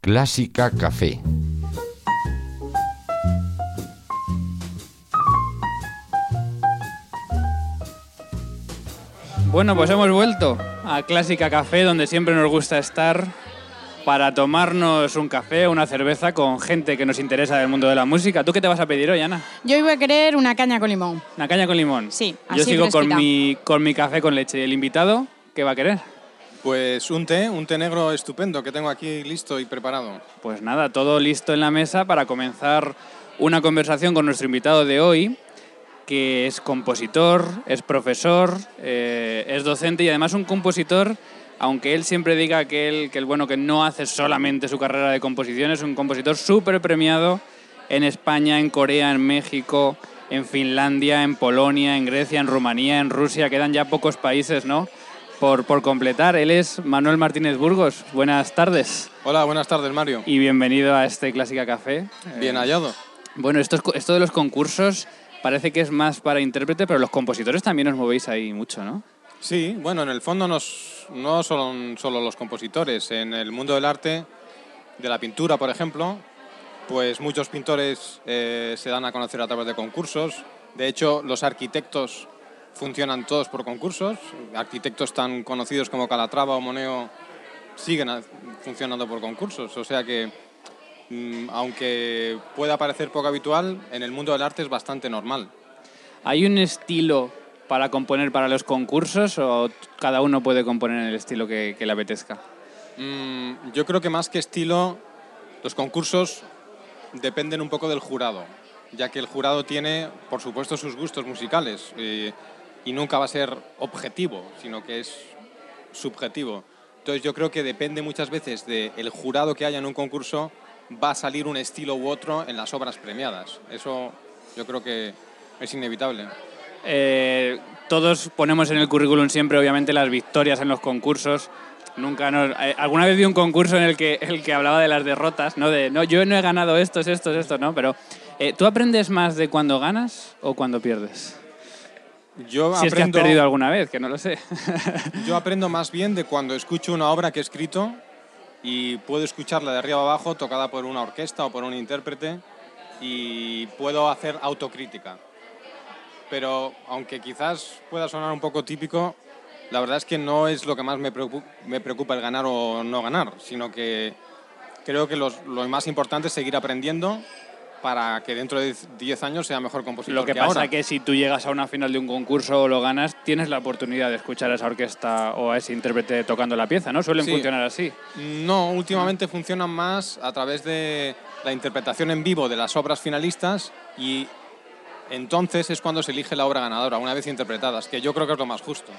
Clásica Café. Bueno, pues hemos vuelto a Clásica Café, donde siempre nos gusta estar para tomarnos un café o una cerveza con gente que nos interesa del mundo de la música. ¿Tú qué te vas a pedir hoy, Ana? Yo iba a querer una caña con limón. ¿Una caña con limón? Sí, Yo sigo con mi, con mi café con leche. ¿Y el invitado qué va a querer? Pues un té, un té negro estupendo que tengo aquí listo y preparado. Pues nada, todo listo en la mesa para comenzar una conversación con nuestro invitado de hoy, que es compositor, es profesor, eh, es docente y además un compositor, aunque él siempre diga que él, que el bueno que no hace solamente su carrera de composición, es un compositor súper premiado en España, en Corea, en México, en Finlandia, en Polonia, en Grecia, en Rumanía, en Rusia, quedan ya pocos países, ¿no? Por, por completar, él es Manuel Martínez Burgos. Buenas tardes Hola, buenas tardes, Mario. y bienvenido a este Clásica Café. Bien hallado. Bueno, esto, es esto de los concursos parece que es más para intérprete, pero los compositores también os movéis ahí mucho, ¿no? Sí, bueno, en el fondo nos- no son solo los compositores. En el mundo del arte, de la pintura, por ejemplo, pues muchos pintores eh, se dan a conocer a través de concursos. De hecho, los arquitectos funcionan todos por concursos. Arquitectos tan conocidos como Calatrava o Moneo siguen funcionando por concursos. O sea que, mm, aunque pueda parecer poco habitual, en el mundo del arte es bastante normal. ¿Hay un estilo para componer para los concursos o cada uno puede componer en el estilo que, que le apetezca? Mm, yo creo que más que estilo, los concursos dependen un poco del jurado, ya que el jurado tiene, por supuesto, sus gustos musicales y nunca va a ser objetivo, sino que es subjetivo. Entonces yo creo que depende muchas veces del jurado que haya en un concurso, va a salir un estilo u otro en las obras premiadas. Eso yo creo que es inevitable. Eh, todos ponemos en el currículum siempre, obviamente, las victorias en los concursos. Nunca nos- eh, alguna vez vi un concurso en el que, el que hablaba de las derrotas, ¿no? De, no, yo no he ganado estos, estos, estos, ¿no? Pero, eh, ¿tú aprendes más de cuando ganas o cuando pierdes? Yo Si es que has aprendo- perdido alguna vez, que no lo sé. Yo aprendo más bien de cuando escucho una obra que he escrito y puedo escucharla de arriba abajo tocada por una orquesta o por un intérprete y puedo hacer autocrítica. Pero aunque quizás pueda sonar un poco típico, la verdad es que no es lo que más me preocu- me preocupa el ganar o no ganar, sino que creo que los- lo más importante es seguir aprendiendo para que dentro de 10 años sea mejor compositor Lo que que pasa ahora. que si tú llegas a una final de un concurso o lo ganas, tienes la oportunidad de escuchar a esa orquesta o a ese intérprete tocando la pieza, ¿no? Suelen Sí. funcionar así. No, últimamente funcionan más a través de la interpretación en vivo de las obras finalistas y entonces es cuando se elige la obra ganadora, una vez interpretadas, que yo creo que es lo más justo.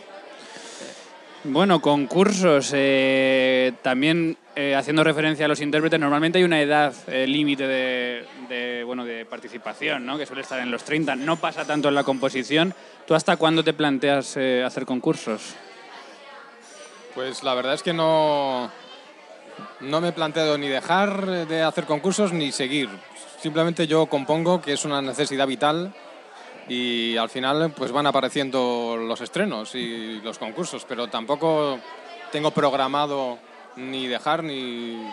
Bueno, concursos, eh, también eh, haciendo referencia a los intérpretes, normalmente hay una edad eh, límite de, de, bueno, de participación, ¿no? que suele estar en los 30. No pasa tanto en la composición. ¿Tú hasta cuándo te planteas hacer concursos? Pues la verdad es que no, no me he planteado ni dejar de hacer concursos ni seguir. Simplemente yo compongo, que es una necesidad vital, y al final pues van apareciendo los estrenos y los concursos, pero tampoco tengo programado ni dejar ni,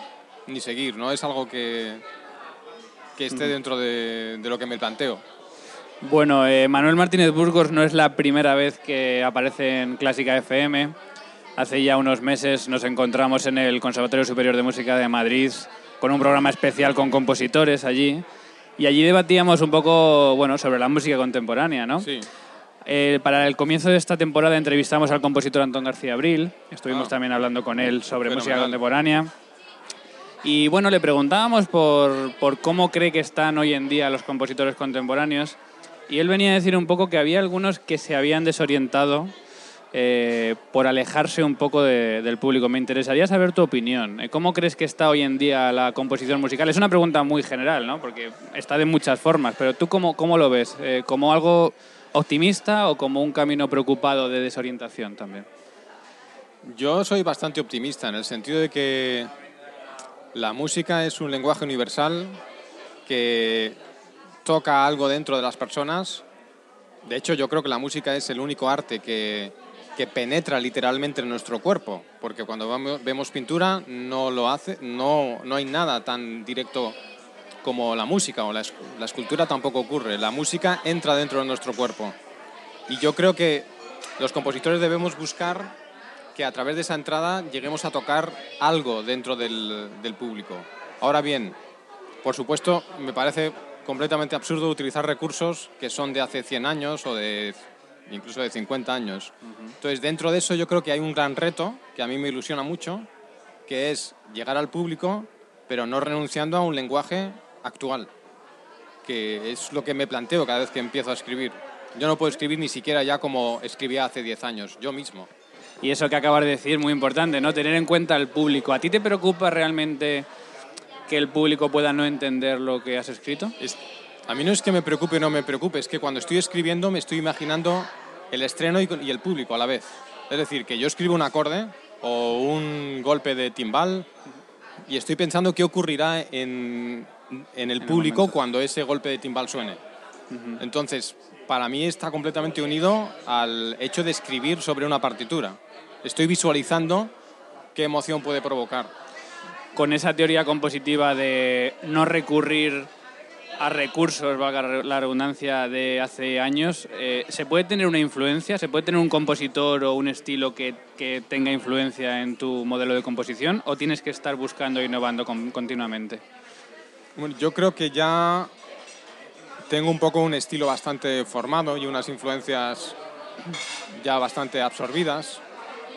ni seguir, no es algo que, que esté dentro de, de lo que me planteo. Bueno, eh, Manuel Martínez Burgos no es la primera vez que aparece en Clásica FM. Hace ya unos meses nos encontramos en el Conservatorio Superior de Música de Madrid con un programa especial con compositores allí. Y allí debatíamos un poco bueno, sobre la música contemporánea, ¿no? Sí, Eh, para el comienzo de esta temporada entrevistamos al compositor Antón García Abril. Estuvimos Ah. también hablando con él sobre música contemporánea. Y bueno, le preguntábamos por, por cómo cree que están hoy en día los compositores contemporáneos. Y él venía a decir un poco que había algunos que se habían desorientado eh, por alejarse un poco de- del público. Me interesaría saber tu opinión. Eh, ¿Cómo crees que está hoy en día la composición musical? Es una pregunta muy general, ¿no? Porque está de muchas formas, pero ¿tú cómo, cómo lo ves? Eh, ¿Como algo optimista o como un camino preocupado de desorientación también? Yo soy bastante optimista en el sentido de que la música es un lenguaje universal que toca algo dentro de las personas. De hecho, yo creo que la música es el único arte que, que penetra literalmente en nuestro cuerpo, porque cuando vemos pintura no lo hace, no, no hay nada tan directo como la música o la escultura tampoco ocurre. La música entra dentro de nuestro cuerpo. Y yo creo que los compositores debemos buscar que a través de esa entrada lleguemos a tocar algo dentro del, del público. Ahora bien, por supuesto, me parece completamente absurdo utilizar recursos que son de hace 100 años o de incluso de 50 años. Entonces, dentro de eso yo creo que hay un gran reto que a mí me ilusiona mucho, que es llegar al público, pero no renunciando a un lenguaje actual, que es lo que me planteo cada vez que empiezo a escribir. Yo no puedo escribir ni siquiera ya como escribía hace 10 años, yo mismo. Y eso que acabas de decir, muy importante, ¿no? Tener en cuenta al público. ¿A ti te preocupa realmente que el público pueda no entender lo que has escrito? Es- a mí no es que me preocupe o no me preocupe, es que cuando estoy escribiendo me estoy imaginando el estreno y, el público a la vez. Es decir, que yo escribo un acorde o un golpe de timbal y estoy pensando qué ocurrirá en, en el público cuando ese golpe de timbal suene. Entonces, para mí está completamente unido al hecho de escribir sobre una partitura. Estoy visualizando qué emoción puede provocar. Con esa teoría compositiva de no recurrir a recursos, valga la redundancia, de hace años, eh, ¿se puede tener una influencia? ¿Se puede tener un compositor o un estilo que, que tenga influencia en tu modelo de composición? ¿O tienes que estar buscando e innovando con- continuamente? Bueno, yo creo que ya tengo un poco un estilo bastante formado y unas influencias ya bastante absorbidas,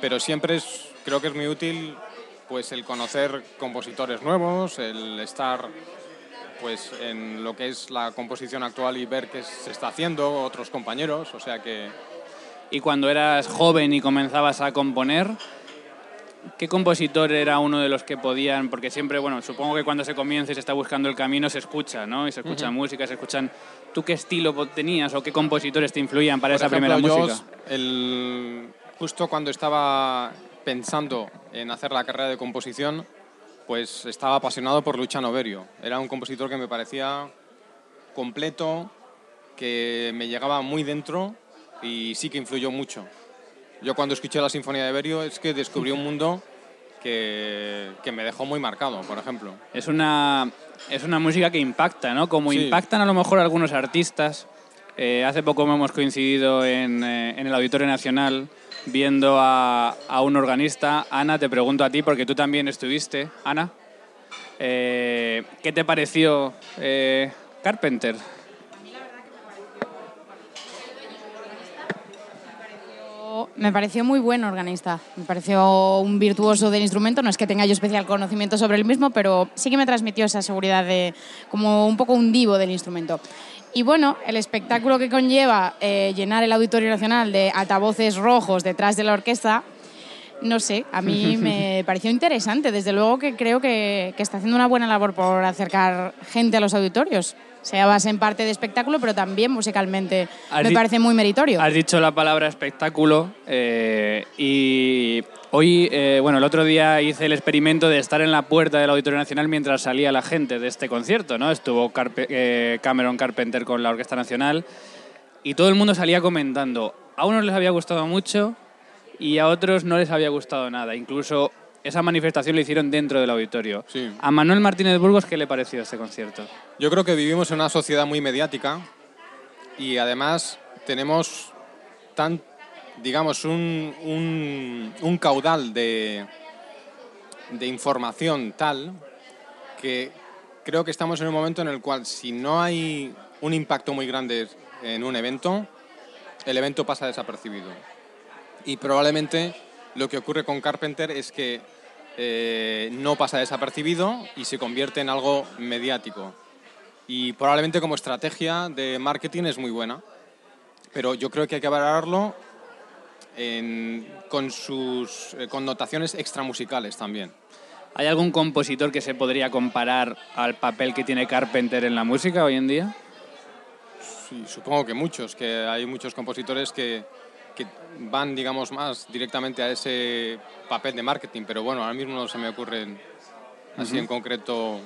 pero siempre es, creo que es muy útil pues el conocer compositores nuevos, el estar pues en lo que es la composición actual y ver qué se está haciendo otros compañeros, o sea que Y cuando eras joven y comenzabas a componer, ¿qué compositor era uno de los que podían? Porque siempre, bueno, supongo que cuando se comienza y se está buscando el camino se escucha, ¿no? Y se escucha música, se escuchan. ¿Tú qué estilo tenías o qué compositores te influían para Por esa ejemplo, primera yo, música? el- justo cuando estaba pensando en hacer la carrera de composición, pues estaba apasionado por Luciano Berio. Era un compositor que me parecía completo, que me llegaba muy dentro y sí que influyó mucho. Yo cuando escuché la Sinfonía de Berio es que descubrí un mundo que, que me dejó muy marcado, por ejemplo. Es una, es una música que impacta, ¿no? Como Sí. impactan a lo mejor algunos artistas. Eh, hace poco hemos coincidido en, eh, en el Auditorio Nacional viendo a, a un organista. Ana, te pregunto a ti, porque tú también estuviste. Ana, eh, ¿qué te pareció eh, Carpenter? Me pareció muy buen organista. Me pareció un virtuoso del instrumento. No es que tenga yo especial conocimiento sobre el mismo, pero sí que me transmitió esa seguridad de como un poco un divo del instrumento. Y bueno, el espectáculo que conlleva eh, llenar el Auditorio Nacional de altavoces rojos detrás de la orquesta, no sé, a mí me pareció interesante. Desde luego que creo que, que está haciendo una buena labor por acercar gente a los auditorios. Sea base en parte de espectáculo, pero también musicalmente me parece muy meritorio. Has dicho la palabra espectáculo eh, y hoy, eh, bueno, el otro día hice el experimento de estar en la puerta del Auditorio Nacional mientras salía la gente de este concierto, ¿no? Estuvo Carpe- eh, Cameron Carpenter con la Orquesta Nacional y todo el mundo salía comentando. A unos les había gustado mucho y a otros no les había gustado nada. Incluso esa manifestación lo hicieron dentro del auditorio. Sí. A Manuel Martínez Burgos, ¿qué le pareció este concierto? Yo creo que vivimos en una sociedad muy mediática y además tenemos tan, digamos, un, un- caudal de, de información tal que creo que estamos en un momento en el cual si no hay un impacto muy grande en un evento, el evento pasa desapercibido. Y probablemente lo que ocurre con Carpenter es que eh, no pasa desapercibido y se convierte en algo mediático. Y probablemente como estrategia de marketing es muy buena, pero yo creo que hay que valorarlo en- con sus eh, connotaciones extramusicales también. ¿Hay algún compositor que se podría comparar al papel que tiene Carpenter en la música hoy en día? Sí, supongo que muchos, que hay muchos compositores que, que van, digamos, más directamente a ese papel de marketing, pero bueno, ahora mismo no se me ocurren así en concreto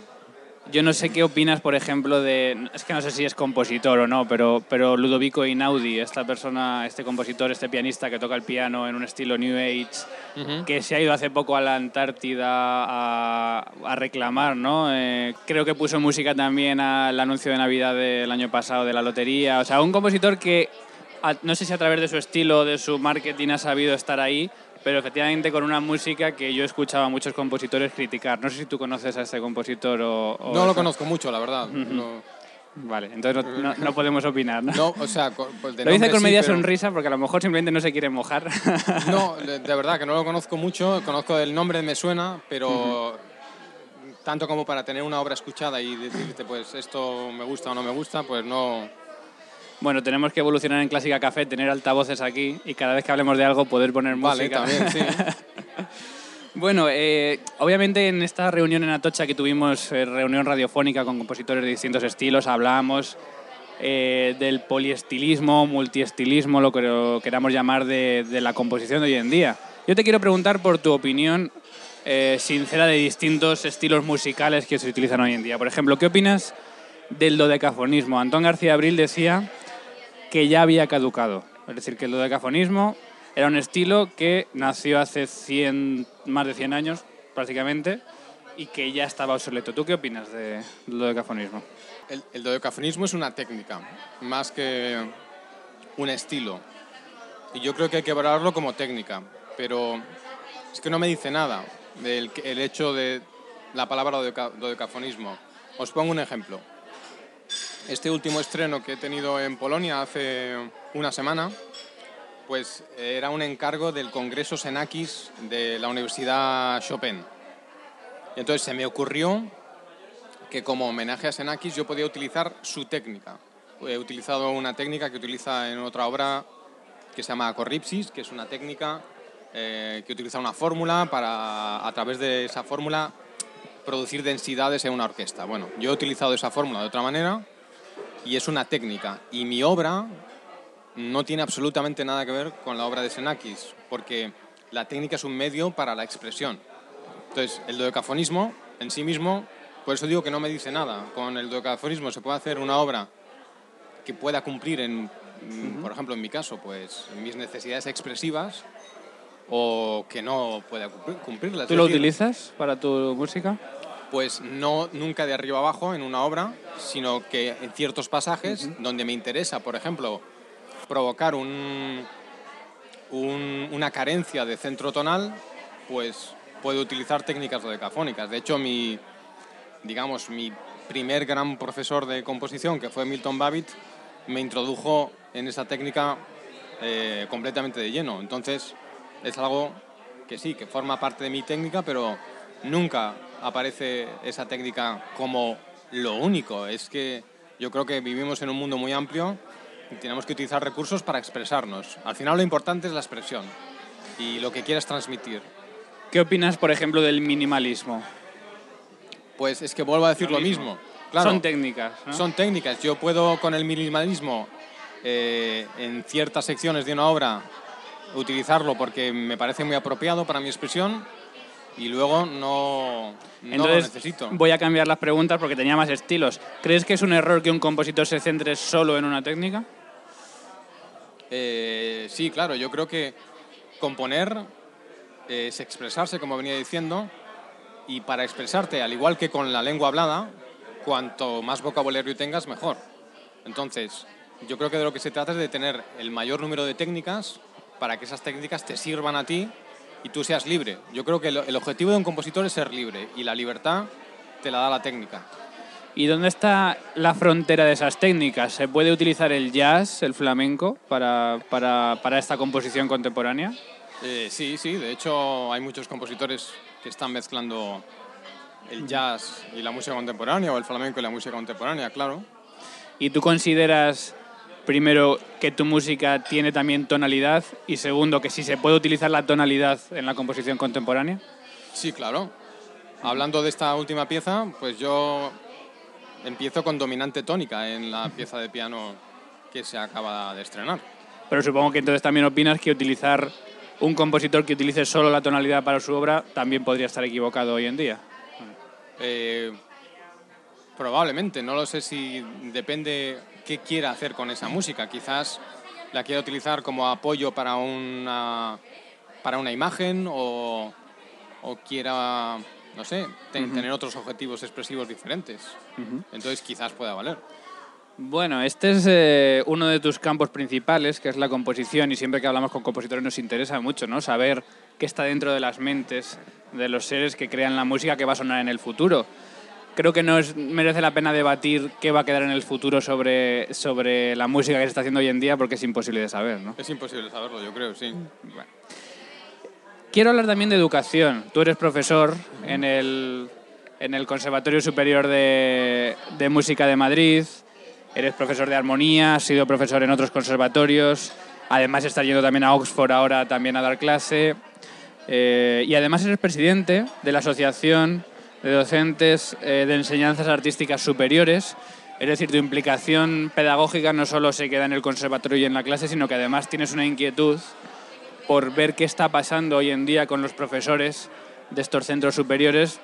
yo no sé qué opinas, por ejemplo, de. Es que no sé si es compositor o no, pero, pero Ludovico Einaudi, esta persona, este compositor, este pianista que toca el piano en un estilo New Age, que se ha ido hace poco a la Antártida a, a reclamar, ¿no? Eh, creo que puso música también al anuncio de Navidad del año pasado de la lotería. O sea, un compositor que no sé si a través de su estilo, de su marketing ha sabido estar ahí, pero efectivamente con una música que yo escuchaba a muchos compositores criticar. No sé si tú conoces a este compositor o... no lo conozco mucho, la verdad. Vale, entonces no, podemos opinar, ¿no? No, o sea, pues Lo dice con media sonrisa porque a lo mejor simplemente no se quiere mojar. No, de, verdad que no lo conozco mucho, conozco el nombre, me suena, pero tanto como para tener una obra escuchada y decirte, pues esto me gusta o no me gusta, pues no, bueno, tenemos que evolucionar en Clásica Café, tener altavoces aquí y cada vez que hablemos de algo poder poner música. Vale, también, sí. bueno, eh, obviamente en esta reunión en Atocha que tuvimos, eh, reunión radiofónica con compositores de distintos estilos, hablábamos eh, del poliestilismo, multiestilismo, lo que lo queramos llamar, de, de, la composición de hoy en día. Yo te quiero preguntar por tu opinión sincera de distintos estilos musicales que se utilizan hoy en día. Por ejemplo, ¿qué opinas del dodecafonismo? Antón García Abril decía que ya había caducado. Es decir, que el dodecafonismo era un estilo que nació hace 100, más de 100 años prácticamente y que ya estaba obsoleto. ¿Tú qué opinas del dodecafonismo? El, el dodecafonismo es una técnica, más que un estilo. Y yo creo que hay que valorarlo como técnica, pero es que no me dice nada del el hecho de la palabra dodecafonismo. Os pongo un ejemplo. Este último estreno que he tenido en Polonia hace una semana, pues era un encargo del Congreso Senakis de la Universidad Chopin. Entonces se me ocurrió que como homenaje a Senakis yo podía utilizar su técnica. He utilizado una técnica que utiliza en otra obra que se llama corripsis, que es una técnica eh, que utiliza una fórmula para, a través de esa fórmula, producir densidades en una orquesta. Bueno, yo he utilizado esa fórmula de otra manera y es una técnica. Y mi obra no tiene absolutamente nada que ver con la obra de Senakis, porque la técnica es un medio para la expresión. Entonces, el dodecafonismo en sí mismo, por eso digo que no me dice nada. Con el dodecafonismo se puede hacer una obra que pueda cumplir, en, por ejemplo, en mi caso, pues mis necesidades expresivas o que no pueda cumplirlas. ¿Tú lo utilizas para tu música? Pues no nunca de arriba abajo en una obra, sino que en ciertos pasajes donde me interesa, por ejemplo, provocar un, una carencia de centro tonal, pues puedo utilizar técnicas dodecafónicas. De hecho, mi, digamos, mi primer gran profesor de composición, que fue Milton Babbitt, me introdujo en esa técnica eh, completamente de lleno. Entonces, es algo que sí, que forma parte de mi técnica, pero nunca aparece esa técnica como lo único. Es que yo creo que vivimos en un mundo muy amplio y tenemos que utilizar recursos para expresarnos. Al final lo importante es la expresión y lo que quieras transmitir. ¿Qué opinas, por ejemplo, del minimalismo? Pues es que vuelvo a decir lo, mismo. son técnicas. Son técnicas. Yo puedo con el minimalismo eh, en ciertas secciones de una obra utilizarlo porque me parece muy apropiado para mi expresión y luego no, no lo necesito. Voy a cambiar las preguntas porque tenía más estilos. ¿Crees que es un error que un compositor se centre solo en una técnica? Eh, sí, claro. Yo creo que componer es expresarse, como venía diciendo, y para expresarte, al igual que con la lengua hablada, cuanto más vocabulario tengas, mejor. Entonces, yo creo que de lo que se trata es de tener el mayor número de técnicas para que esas técnicas te sirvan a ti y tú seas libre. Yo creo que el objetivo de un compositor es ser libre y la libertad te la da la técnica. ¿Y dónde está la frontera de esas técnicas? ¿Se puede utilizar el jazz, el flamenco, para, para, para esta composición contemporánea? Eh, sí, sí. De hecho, hay muchos compositores que están mezclando el jazz y la música contemporánea, o el flamenco y la música contemporánea, claro. ¿Y tú consideras primero, que tu música tiene también tonalidad y segundo, que si se puede utilizar la tonalidad en la composición contemporánea? Sí, claro. Hablando de esta última pieza, pues yo empiezo con dominante tónica en la pieza de piano que se acaba de estrenar. Pero supongo que entonces también opinas que utilizar un compositor que utilice solo la tonalidad para su obra también podría estar equivocado hoy en día. Eh, Probablemente, no lo sé si depende qué quiera hacer con esa música. Quizás la quiera utilizar como apoyo para una, para una imagen o, o quiera, no sé, tener otros objetivos expresivos diferentes. Entonces quizás pueda valer. Bueno, este es eh, uno de tus campos principales, que es la composición, y siempre que hablamos con compositores nos interesa mucho, ¿no? Saber qué está dentro de las mentes de los seres que crean la música que va a sonar en el futuro. Creo que no merece la pena debatir qué va a quedar en el futuro sobre, sobre la música que se está haciendo hoy en día, porque es imposible de saber, ¿no? Es imposible saberlo, yo creo, sí. Quiero hablar también de educación. Tú eres profesor en el, en el Conservatorio Superior de, de Música de Madrid Eres profesor de armonía, has sido profesor en otros conservatorios, además estás yendo también a Oxford ahora también a dar clase. Eh, y además eres presidente de la Asociación de Docentes eh, de Enseñanzas Artísticas Superiores. Es decir, tu implicación pedagógica no solo se queda en el conservatorio y en la clase, sino que además tienes una inquietud por ver qué está pasando hoy en día con los profesores de estos centros superiores,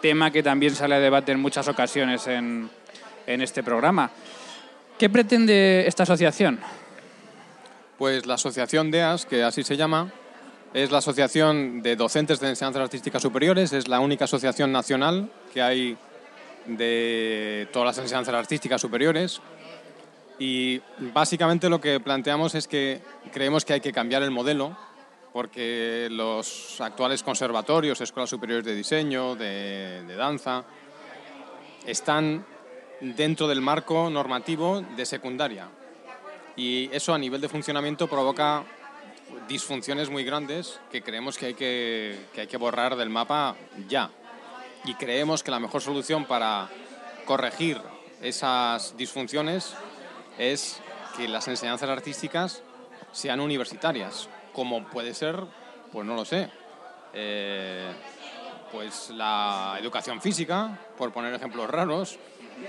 tema que también sale a debate en muchas ocasiones en, en este programa. ¿Qué pretende esta asociación? Pues la asociación DEAS, que así se llama, es la Asociación de Docentes de Enseñanzas Artísticas Superiores, es la única asociación nacional que hay de todas las enseñanzas artísticas superiores. Y básicamente lo que planteamos es que creemos que hay que cambiar el modelo, porque los actuales conservatorios, escuelas superiores de diseño, de, de danza, están dentro del marco normativo de secundaria. Y eso a nivel de funcionamiento provoca disfunciones muy grandes que creemos que hay que, hay que borrar del mapa ya. Y creemos que la mejor solución para corregir esas disfunciones es que las enseñanzas artísticas sean universitarias, como puede ser, pues no lo sé, eh, pues la educación física, por poner ejemplos raros,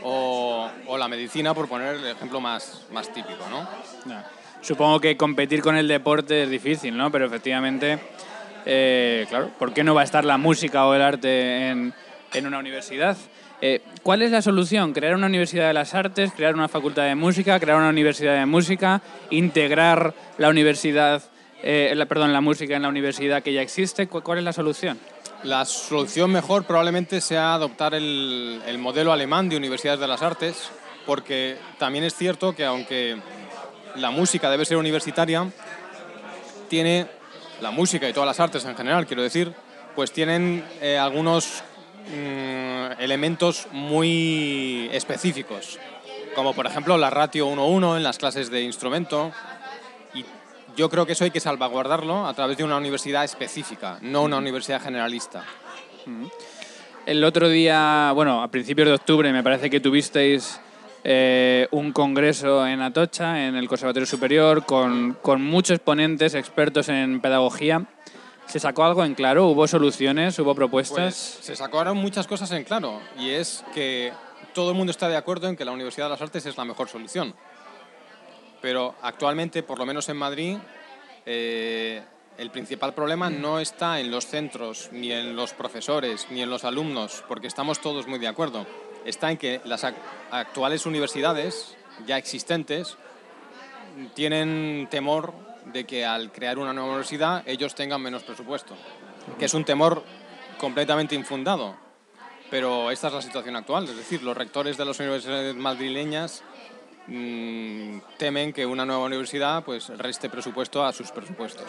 o, la medicina, por poner el ejemplo más, más típico, ¿no? Supongo que competir con el deporte es difícil, ¿no? Pero efectivamente, eh, claro, ¿por qué no va a estar la música o el arte en, en una universidad? Eh, ¿Cuál es la solución? ¿Crear una universidad de las artes? ¿Crear una facultad de música? ¿Crear una universidad de música? ¿Integrar la universidad, eh, la, perdón, la música en la universidad que ya existe? ¿Cuál es la solución? La solución mejor probablemente sea adoptar el, modelo alemán de universidades de las artes, porque también es cierto que aunque la música debe ser universitaria, tiene la música y todas las artes en general, quiero decir, pues tienen eh, algunos mm, elementos muy específicos, como por ejemplo la ratio 1-1 en las clases de instrumento, yo creo que eso hay que salvaguardarlo a través de una universidad específica, no una universidad generalista. El otro día, bueno, a principios de octubre me parece que tuvisteis eh, un congreso en Atocha, en el Conservatorio Superior, con, con, muchos ponentes expertos en pedagogía. ¿Se sacó algo en claro? ¿Hubo soluciones? ¿Hubo propuestas? Pues se sacaron muchas cosas en claro y es que todo el mundo está de acuerdo en que la Universidad de las Artes es la mejor solución pero actualmente, por lo menos en Madrid, eh, el principal problema no está en los centros, ni en los profesores, ni en los alumnos, porque estamos todos muy de acuerdo. Está en que las actuales universidades ya existentes tienen temor de que al crear una nueva universidad ellos tengan menos presupuesto, que es un temor completamente infundado. Pero esta es la situación actual, es decir, los rectores de las universidades madrileñas Mm, temen que una nueva universidad pues reste presupuesto a sus presupuestos.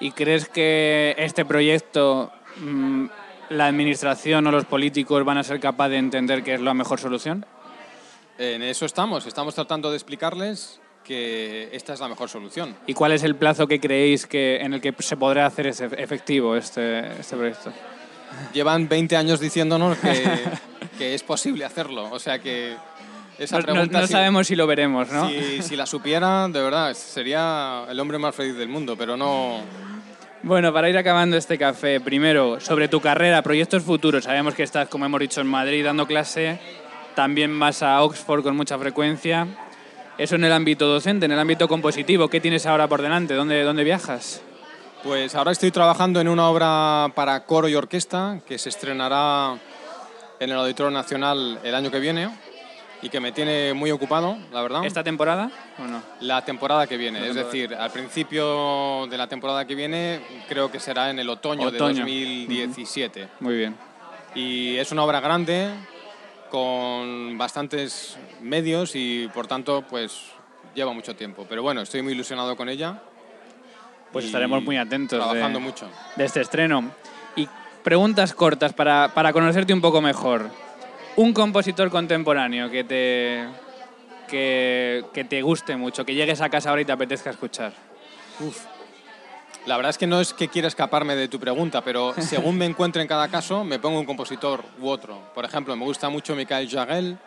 ¿Y crees que este proyecto mm, la administración o los políticos van a ser capaces de entender que es la mejor solución? En eso estamos, estamos tratando de explicarles que esta es la mejor solución. ¿Y cuál es el plazo que creéis que en el que se podrá hacer ese efectivo este, este proyecto? Llevan 20 años diciéndonos que, que es posible hacerlo, o sea que no, sabemos si lo veremos, ¿no? Si, la supiera, de verdad, sería el hombre más feliz del mundo, pero no... Bueno, para ir acabando este café, primero, sobre tu carrera, proyectos futuros. Sabemos que estás, como hemos dicho, en Madrid dando clase, también vas a Oxford con mucha frecuencia. Eso en el ámbito docente, en el ámbito compositivo, ¿qué tienes ahora por delante? ¿Dónde, dónde viajas? Pues ahora estoy trabajando en una obra para coro y orquesta que se estrenará en el Auditorio Nacional el año que viene y que me tiene muy ocupado, la verdad. ¿Esta temporada o no? La temporada que viene, La es temporada. decir, al principio de la temporada que viene creo que será en el otoño, de Otoño. 2017. Muy bien. Y es una obra grande, con bastantes medios y por tanto pues lleva mucho tiempo. Pero bueno, estoy muy ilusionado con ella. Pues estaremos muy atentos. Trabajando de- mucho. de este estreno. Y preguntas cortas para, para conocerte un poco mejor. Un compositor contemporáneo que te, que, que te guste mucho, que llegues a casa ahora y te apetezca escuchar. La verdad es que no es que quiera escaparme de tu pregunta, pero según me encuentre en cada caso, me pongo un compositor u otro. Por ejemplo, me gusta mucho Michael Jagel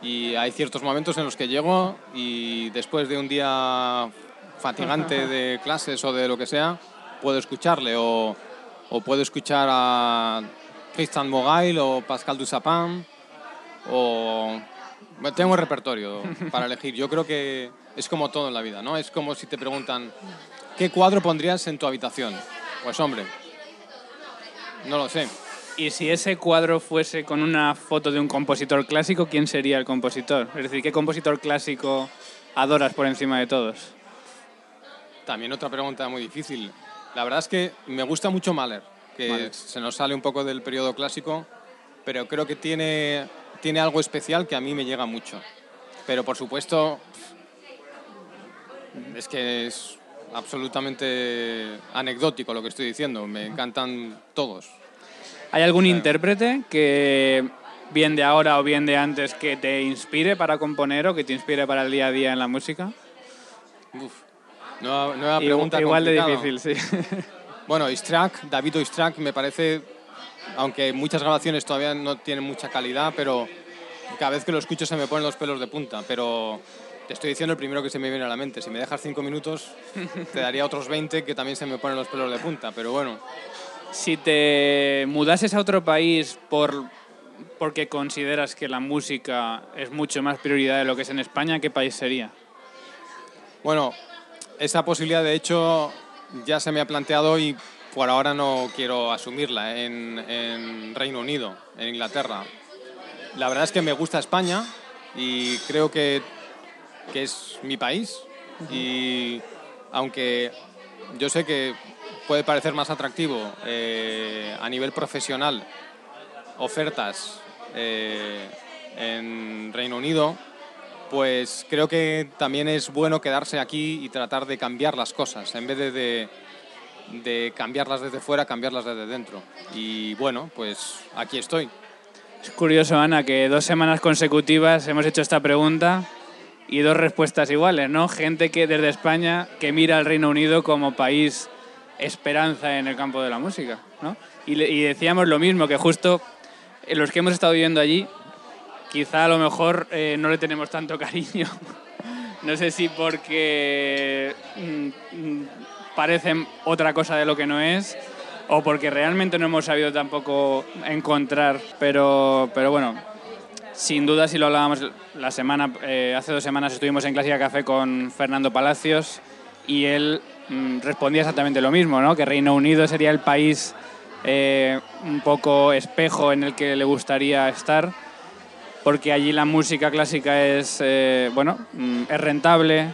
y hay ciertos momentos en los que llego y después de un día fatigante de clases o de lo que sea, puedo escucharle o, o puedo escuchar a Tristan Mogail o Pascal Dussapin o... Tengo un repertorio para elegir. Yo creo que es como todo en la vida, ¿no? Es como si te preguntan, ¿qué cuadro pondrías en tu habitación? Pues hombre, no lo sé. Y si ese cuadro fuese con una foto de un compositor clásico, ¿quién sería el compositor? Es decir, ¿qué compositor clásico adoras por encima de todos? También otra pregunta muy difícil. La verdad es que me gusta mucho Mahler, que Mahler. se nos sale un poco del periodo clásico, pero creo que tiene, tiene algo especial que a mí me llega mucho. Pero por supuesto, es que es absolutamente anecdótico lo que estoy diciendo. Me encantan todos. ¿Hay algún intérprete que, bien de ahora o bien de antes, que te inspire para componer o que te inspire para el día a día en la música? Uf. Nueva, nueva pregunta Igual de difícil, sí. Bueno, Istrak, David Istrak me parece, aunque muchas grabaciones todavía no tienen mucha calidad, pero cada vez que lo escucho se me ponen los pelos de punta. Pero te estoy diciendo el primero que se me viene a la mente. Si me dejas cinco minutos, te daría otros 20 que también se me ponen los pelos de punta. Pero bueno, Si te mudases a otro país por, porque consideras que la música es mucho más prioridad de lo que es en España, ¿qué país sería? bueno, esa posibilidad de hecho ya se me ha planteado y por ahora no quiero asumirla en, en Reino Unido, en Inglaterra. La verdad es que me gusta España y creo que, que es mi país. Y aunque yo sé que puede parecer más atractivo eh, a nivel profesional ofertas eh, en Reino Unido, pues creo que también es bueno quedarse aquí y tratar de cambiar las cosas, en vez de, de, de cambiarlas desde fuera, cambiarlas desde dentro. Y bueno, pues aquí estoy. Es curioso, Ana, que dos semanas consecutivas hemos hecho esta pregunta y dos respuestas iguales, ¿no? Gente que desde España que mira al Reino Unido como país esperanza en el campo de la música, ¿no? Y, decíamos lo mismo, que justo los que hemos estado viviendo allí, quizá a lo mejor eh, no le tenemos tanto cariño. No sé si porque mm, mm, parecen otra cosa de lo que no es o porque realmente no hemos sabido tampoco encontrar, pero, pero bueno, sin duda si lo hablábamos la semana, eh, hace dos semanas estuvimos en Clásica Café con Fernando Palacios y él mm, respondía exactamente lo mismo, ¿no? que Reino Unido sería el país eh, un poco espejo en el que le gustaría estar porque allí la música clásica es, eh, bueno, mm, es rentable,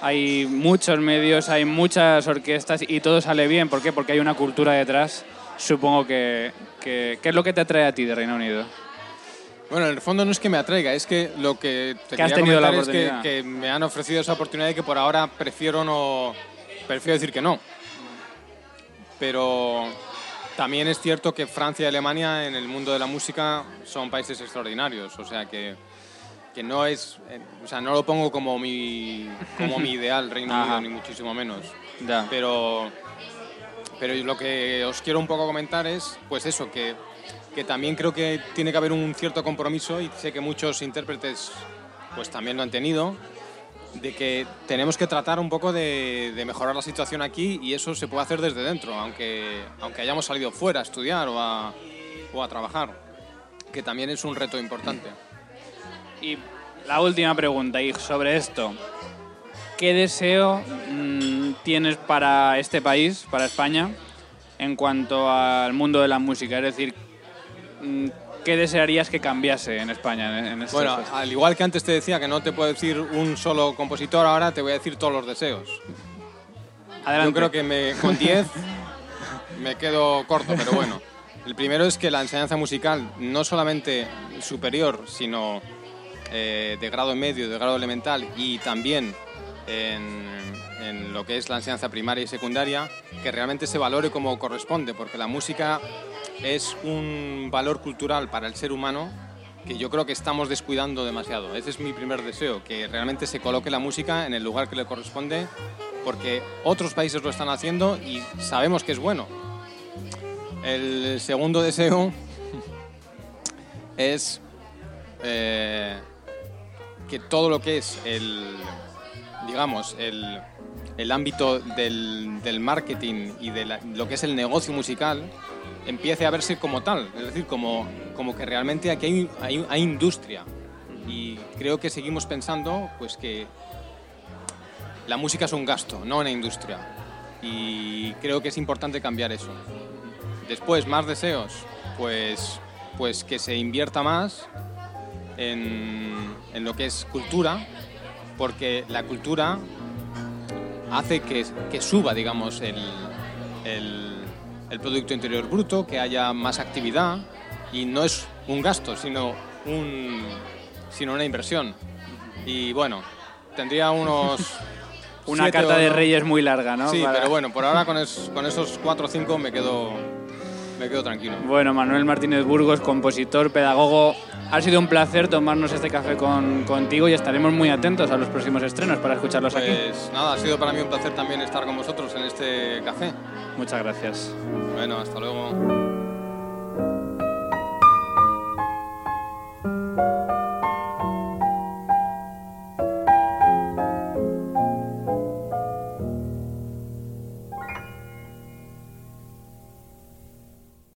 hay muchos medios, hay muchas orquestas y todo sale bien. ¿Por qué? Porque hay una cultura detrás, supongo que, que... ¿Qué es lo que te atrae a ti de Reino Unido? Bueno, en el fondo no es que me atraiga, es que lo que te Que has tenido la es que, que me han ofrecido esa oportunidad y que por ahora prefiero no, prefiero decir que no. Pero también es cierto que Francia y Alemania en el mundo de la música son países extraordinarios, o sea que, que no es, eh, o sea, no lo pongo como mi, como mi ideal Reino. Unido ni muchísimo menos. Ya. Pero, pero lo que os quiero un poco comentar es, pues eso, que, que también creo que tiene que haber un cierto compromiso y sé que muchos intérpretes pues también lo han tenido, de que tenemos que tratar un poco de, de mejorar la situación aquí y eso se puede hacer desde dentro, aunque, aunque hayamos salido fuera a estudiar o a, o a trabajar, que también es un reto importante. Y la última pregunta, y sobre esto. ¿Qué deseo mm, tienes para este país, para España, en cuanto al mundo de la música? Es decir, mm, ¿qué desearías que cambiase en España? En, estos- Bueno, al igual que antes te decía que no te puedo decir un solo compositor, ahora te voy a decir todos los deseos. Adelante. Yo creo que me, con 10 me quedo corto, pero bueno. El primero es que la enseñanza musical, no solamente superior, sino eh, de grado medio, de grado elemental y también en, en lo que es la enseñanza primaria y secundaria, que realmente se valore como corresponde, porque la música es un valor cultural para el ser humano que yo creo que estamos descuidando demasiado. Ese es mi primer deseo, que realmente se coloque la música en el lugar que le corresponde, porque otros países lo están haciendo y sabemos que es bueno. El segundo deseo es eh, que todo lo que es el, digamos, el, el ámbito del, del marketing y de la- lo que es el negocio musical empiece a verse como tal, es decir, como, como que realmente aquí hay, hay, hay industria. Y creo que seguimos pensando pues que la música es un gasto, no una industria. Y creo que es importante cambiar eso. Después, más deseos, pues, pues que se invierta más en, en lo que es cultura, porque la cultura hace que, que suba, digamos, el, el- el Producto Interior Bruto, que haya más actividad y no es un gasto, sino, un, sino una inversión. Y bueno, tendría unos... Una siete carta de reyes muy larga, ¿no? Sí, Para- pero bueno, por ahora con, es- con esos cuatro o cinco me quedo, me quedo tranquilo. Bueno, Manuel Martínez Burgos, compositor, pedagogo, ha sido un placer tomarnos este café con, contigo y estaremos muy atentos a los próximos estrenos para escucharlos aquí. Pues nada, ha sido para mí un placer también estar con vosotros en este café. Muchas gracias. Bueno, hasta luego.